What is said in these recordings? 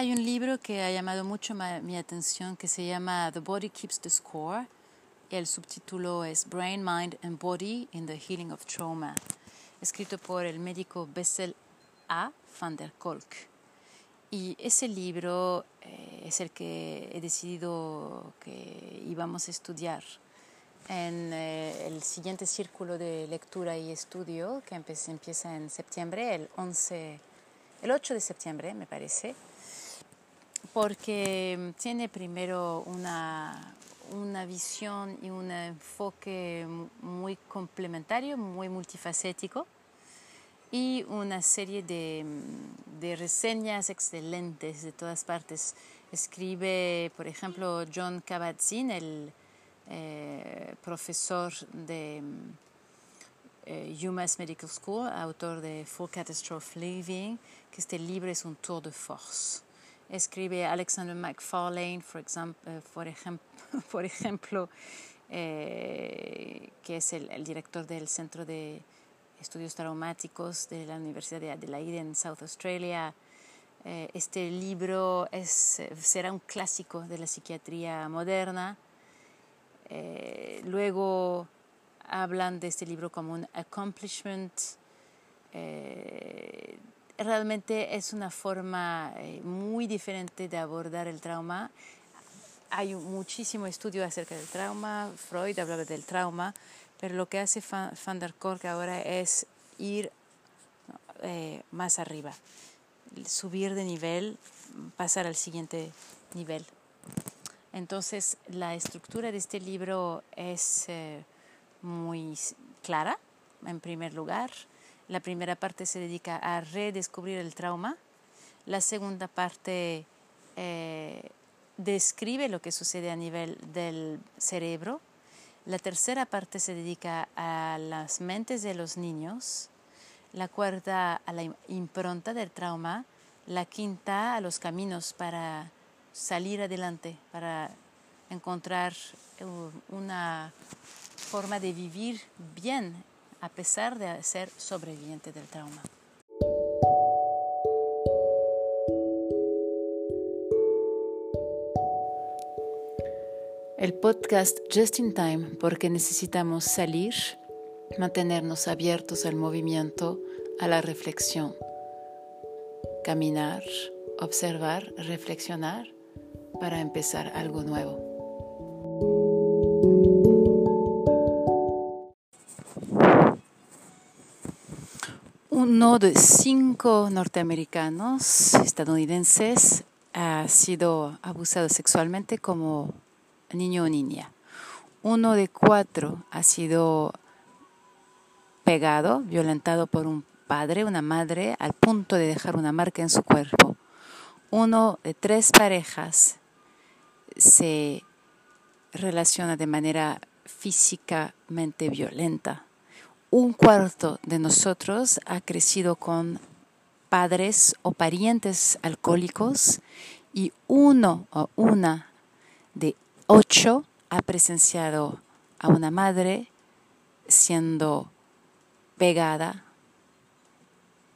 Hay un libro que ha llamado mucho mi atención que se llama The Body Keeps the Score. El subtítulo es Brain, Mind and Body in the Healing of Trauma, escrito por el médico Bessel A. van der Kolk. Y ese libro eh, es el que he decidido que íbamos a estudiar en eh, el siguiente círculo de lectura y estudio que empieza en septiembre, el 11, el 8 de septiembre me parece, porque tiene primero una, una visión y un enfoque muy complementario, muy multifacético y una serie de, de, reseñas excelentes de todas partes. Escribe, por ejemplo, John Kabat-Zinn, el eh, profesor de eh, UMass Medical School, autor de Full Catastrophe Living, que este libro es un tour de force. Escribe Alexander McFarlane, por, eh, por ejemplo, que es el, director del Centro de estudios traumáticos de la Universidad de Adelaide en South Australia. Eh, este libro es, será un clásico de la psiquiatría moderna. Eh, luego hablan de este libro como un accomplishment. Eh, realmente es una forma muy diferente de abordar el trauma. Hay muchísimo estudio acerca del trauma. Freud hablaba del trauma, pero lo que hace Van der Kolk ahora es ir eh, más arriba, subir de nivel, pasar al siguiente nivel. Entonces, la estructura de este libro es eh, muy clara, en primer lugar. La primera parte se dedica a redescubrir el trauma. La segunda parte eh, describe lo que sucede a nivel del cerebro la tercera parte se dedica a las mentes de los niños, la cuarta a la impronta del trauma, la quinta a los caminos para salir adelante, para encontrar una forma de vivir bien a pesar de ser sobreviviente del trauma. El podcast Just in Time porque necesitamos salir, mantenernos abiertos al movimiento, a la reflexión, caminar, observar, reflexionar para empezar algo nuevo. Uno de cinco norteamericanos estadounidenses ha sido abusado sexualmente como niño o niña. Uno de cuatro ha sido pegado, violentado por un padre, una madre, al punto de dejar una marca en su cuerpo. Uno de tres parejas se relaciona de manera físicamente violenta. Un cuarto de nosotros ha crecido con padres o parientes alcohólicos y uno o una de 8 ha presenciado a una madre siendo pegada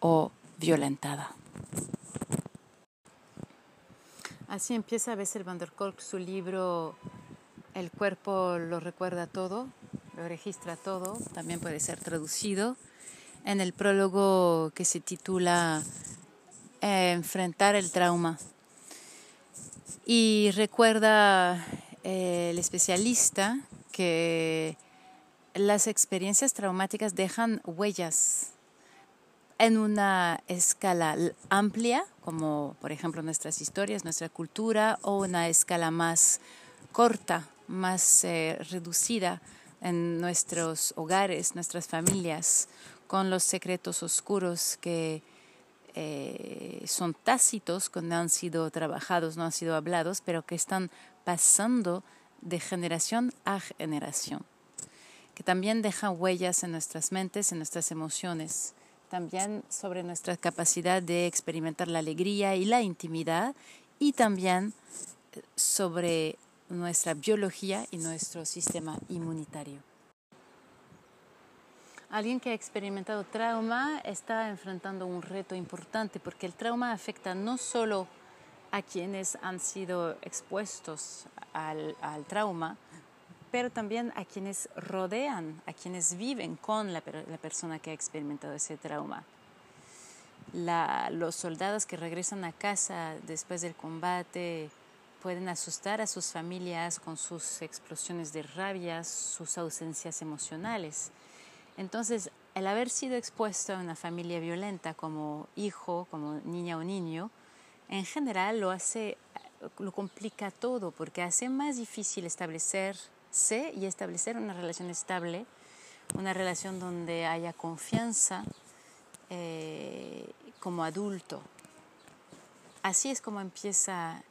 o violentada. Así empieza Bessel van der Kolk su libro El cuerpo lo recuerda todo, lo registra todo, también puede ser traducido. En el prólogo que se titula eh, Enfrentar el trauma. Y recuerda el especialista que las experiencias traumáticas dejan huellas en una escala amplia, como por ejemplo nuestras historias, nuestra cultura, o una escala más corta, más eh, reducida en nuestros hogares, nuestras familias, con los secretos oscuros que eh, son tácitos, que no han sido trabajados, no han sido hablados, pero que están pasando de generación a generación, que también dejan huellas en nuestras mentes, en nuestras emociones, también sobre nuestra capacidad de experimentar la alegría y la intimidad, y también sobre nuestra biología y nuestro sistema inmunitario. Alguien que ha experimentado trauma está enfrentando un reto importante porque el trauma afecta no solo a quienes han sido expuestos al, trauma, pero también a quienes rodean, a quienes viven con la, persona que ha experimentado ese trauma. los soldados que regresan a casa después del combate pueden asustar a sus familias con sus explosiones de rabia, sus ausencias emocionales. Entonces, el haber sido expuesto a una familia violenta como hijo, como niña o niño, en general lo hace, lo complica todo porque hace más difícil establecerse y establecer una relación estable, una relación donde haya confianza eh, como adulto. Así es como empieza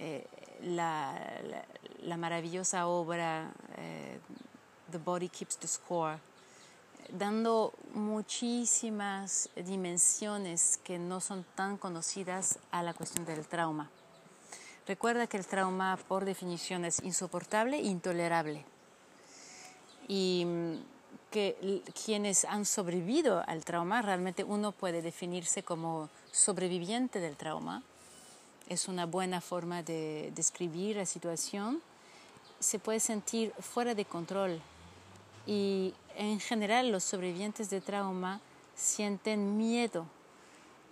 eh, la, la, maravillosa obra eh, The Body Keeps the Score, dando muchísimas dimensiones que no son tan conocidas a la cuestión del trauma. Recuerda que el trauma por definición es insoportable e intolerable. Y mm, que quienes han sobrevivido al trauma, realmente uno puede definirse como sobreviviente del trauma, es una buena forma de describir la situación, se puede sentir fuera de control y en general los sobrevivientes de trauma sienten miedo,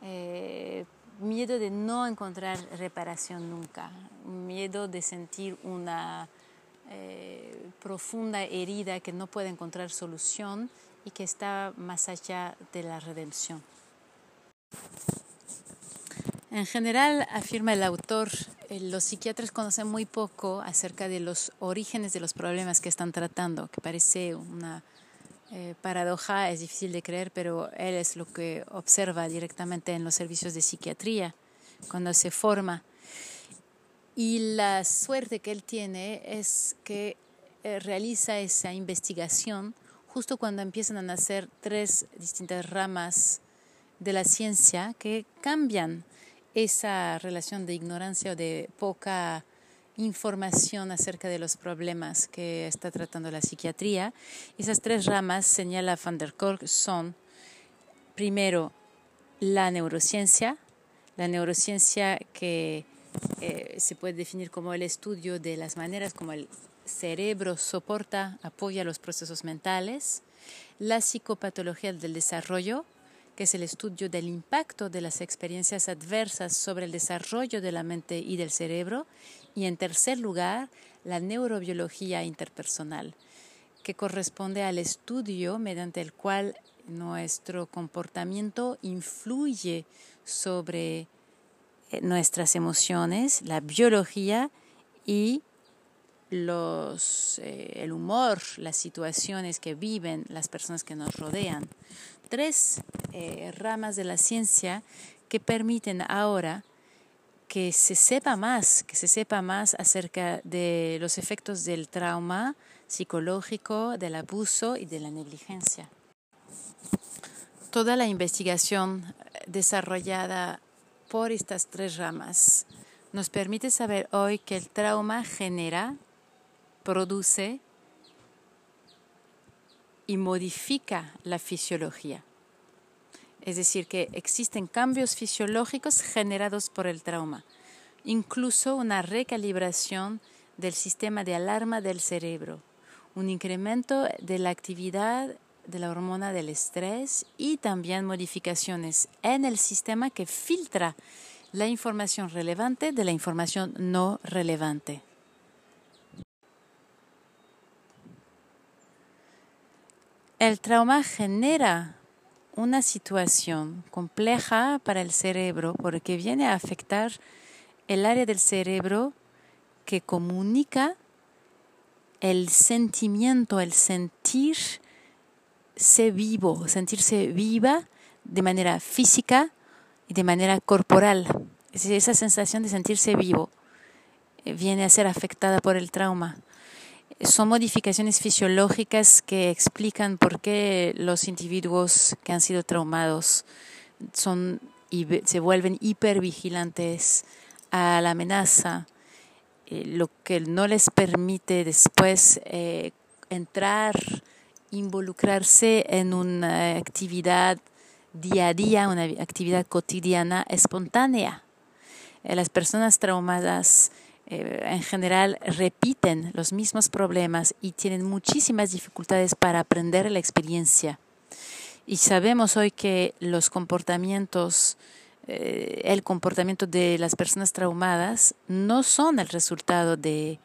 eh, miedo de no encontrar reparación nunca, miedo de sentir una eh, profunda herida que no puede encontrar solución y que está más allá de la redención. En general, afirma el autor, eh, los psiquiatras conocen muy poco acerca de los orígenes de los problemas que están tratando, que parece una eh, paradoja, es difícil de creer, pero él es lo que observa directamente en los servicios de psiquiatría cuando se forma. Y la suerte que él tiene es que eh, realiza esa investigación justo cuando empiezan a nacer tres distintas ramas de la ciencia que cambian esa relación de ignorancia o de poca información acerca de los problemas que está tratando la psiquiatría. Esas tres ramas, señala Van der Kolk, son primero la neurociencia, la neurociencia que eh, se puede definir como el estudio de las maneras como el cerebro soporta, apoya los procesos mentales, la psicopatología del desarrollo, que es el estudio del impacto de las experiencias adversas sobre el desarrollo de la mente y del cerebro. Y en tercer lugar, la neurobiología interpersonal, que corresponde al estudio mediante el cual nuestro comportamiento influye sobre eh, nuestras emociones, la biología y los, eh, el humor, las situaciones que viven las personas que nos rodean tres eh, ramas de la ciencia que permiten ahora que se sepa más, que se sepa más acerca de los efectos del trauma psicológico, del abuso y de la negligencia. Toda la investigación desarrollada por estas tres ramas nos permite saber hoy que el trauma genera, produce y modifica la fisiología. Es decir, que existen cambios fisiológicos generados por el trauma, incluso una recalibración del sistema de alarma del cerebro, un incremento de la actividad de la hormona del estrés y también modificaciones en el sistema que filtra la información relevante de la información no relevante. El trauma genera una situación compleja para el cerebro porque viene a afectar el área del cerebro que comunica el sentimiento, el sentirse vivo, sentirse viva de manera física y de manera corporal. Esa sensación de sentirse vivo eh, viene a ser afectada por el trauma son modificaciones fisiológicas que explican por qué los individuos que han sido traumados son, se vuelven hipervigilantes a la amenaza, eh, lo que no les permite después eh, entrar, involucrarse en una actividad día a día, una actividad cotidiana espontánea. eh, las personas traumadas eh, en general repiten los mismos problemas y tienen muchísimas dificultades para aprender la experiencia. Y sabemos hoy que los comportamientos, eh, el comportamiento de las personas traumadas no son el resultado de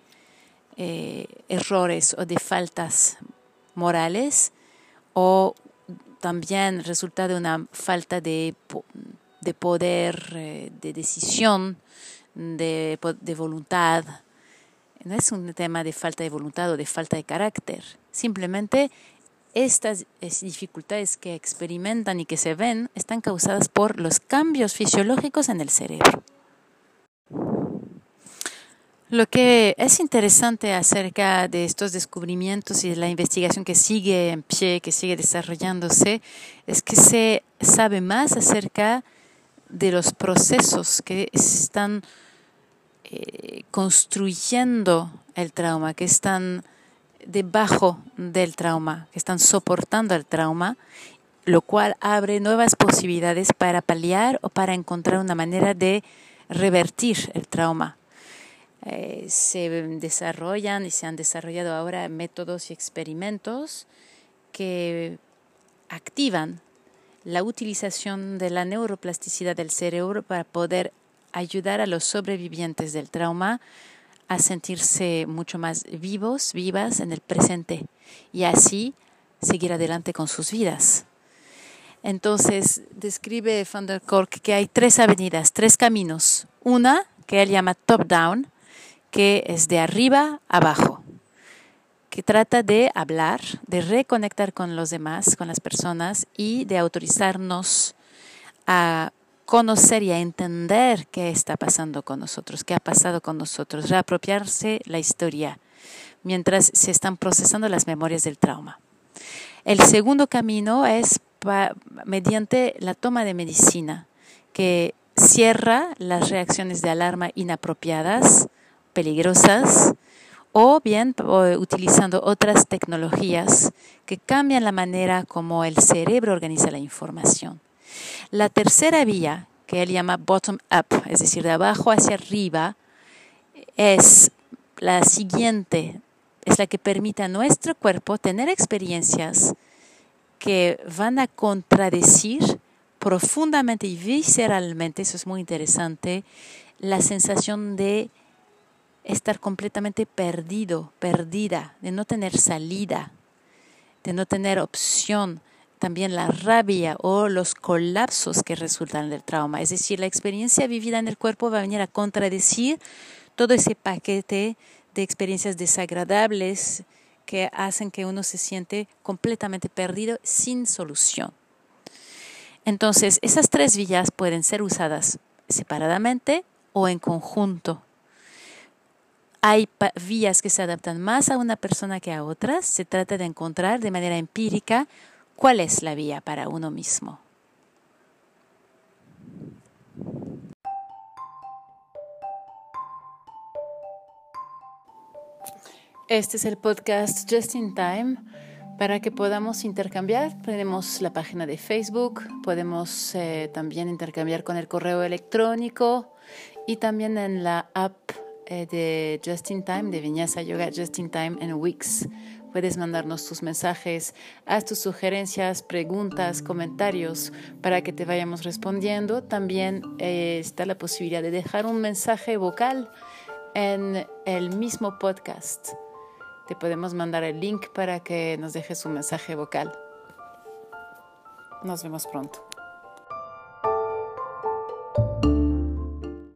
eh, errores o de faltas morales o también resultado de una falta de, de poder, de decisión de, de voluntad. No es un tema de falta de voluntad o de falta de carácter. Simplemente estas dificultades que experimentan y que se ven están causadas por los cambios fisiológicos en el cerebro. Lo que es interesante acerca de estos descubrimientos y de la investigación que sigue en pie, que sigue desarrollándose, es que se sabe más acerca de los procesos que están eh, construyendo el trauma, que están debajo del trauma, que están soportando el trauma, lo cual abre nuevas posibilidades para paliar o para encontrar una manera de revertir el trauma. Eh, se desarrollan y se han desarrollado ahora métodos y experimentos que activan la utilización de la neuroplasticidad del cerebro para poder ayudar a los sobrevivientes del trauma a sentirse mucho más vivos, vivas en el presente y así seguir adelante con sus vidas. Entonces, describe Van der Kolk que hay tres avenidas, tres caminos. Una que él llama top-down, que es de arriba abajo, que trata de hablar, de reconectar con los demás, con las personas y de autorizarnos a conocer y a entender qué está pasando con nosotros, qué ha pasado con nosotros, reapropiarse la historia mientras se están procesando las memorias del trauma. El segundo camino es mediante la toma de medicina, que cierra las reacciones de alarma inapropiadas, peligrosas, o bien utilizando otras tecnologías que cambian la manera como el cerebro organiza la información. La tercera vía, que él llama bottom up, es decir, de abajo hacia arriba, es la siguiente, es la que permite a nuestro cuerpo tener experiencias que van a contradecir profundamente y visceralmente, eso es muy interesante, la sensación de estar completamente perdido, perdida, de no tener salida, de no tener opción, también la rabia o los colapsos que resultan del trauma. Es decir, la experiencia vivida en el cuerpo va a venir a contradecir todo ese paquete de experiencias desagradables que hacen que uno se siente completamente perdido sin solución. Entonces, esas tres vías pueden ser usadas separadamente o en conjunto. Hay vías que se adaptan más a una persona que a otras. Se trata de encontrar de manera empírica ¿Cuál es la vía para uno mismo? Este es el podcast Just in Time para que podamos intercambiar. Tenemos la página de Facebook, podemos eh, también intercambiar con el correo electrónico y también en la app eh, de Just in Time, de Viñasa Yoga Just in Time en Wix. Puedes mandarnos tus mensajes, haz tus sugerencias, preguntas, comentarios para que te vayamos respondiendo. También eh, está la posibilidad de dejar un mensaje vocal en el mismo podcast. Te podemos mandar el link para que nos dejes un mensaje vocal. Nos vemos pronto.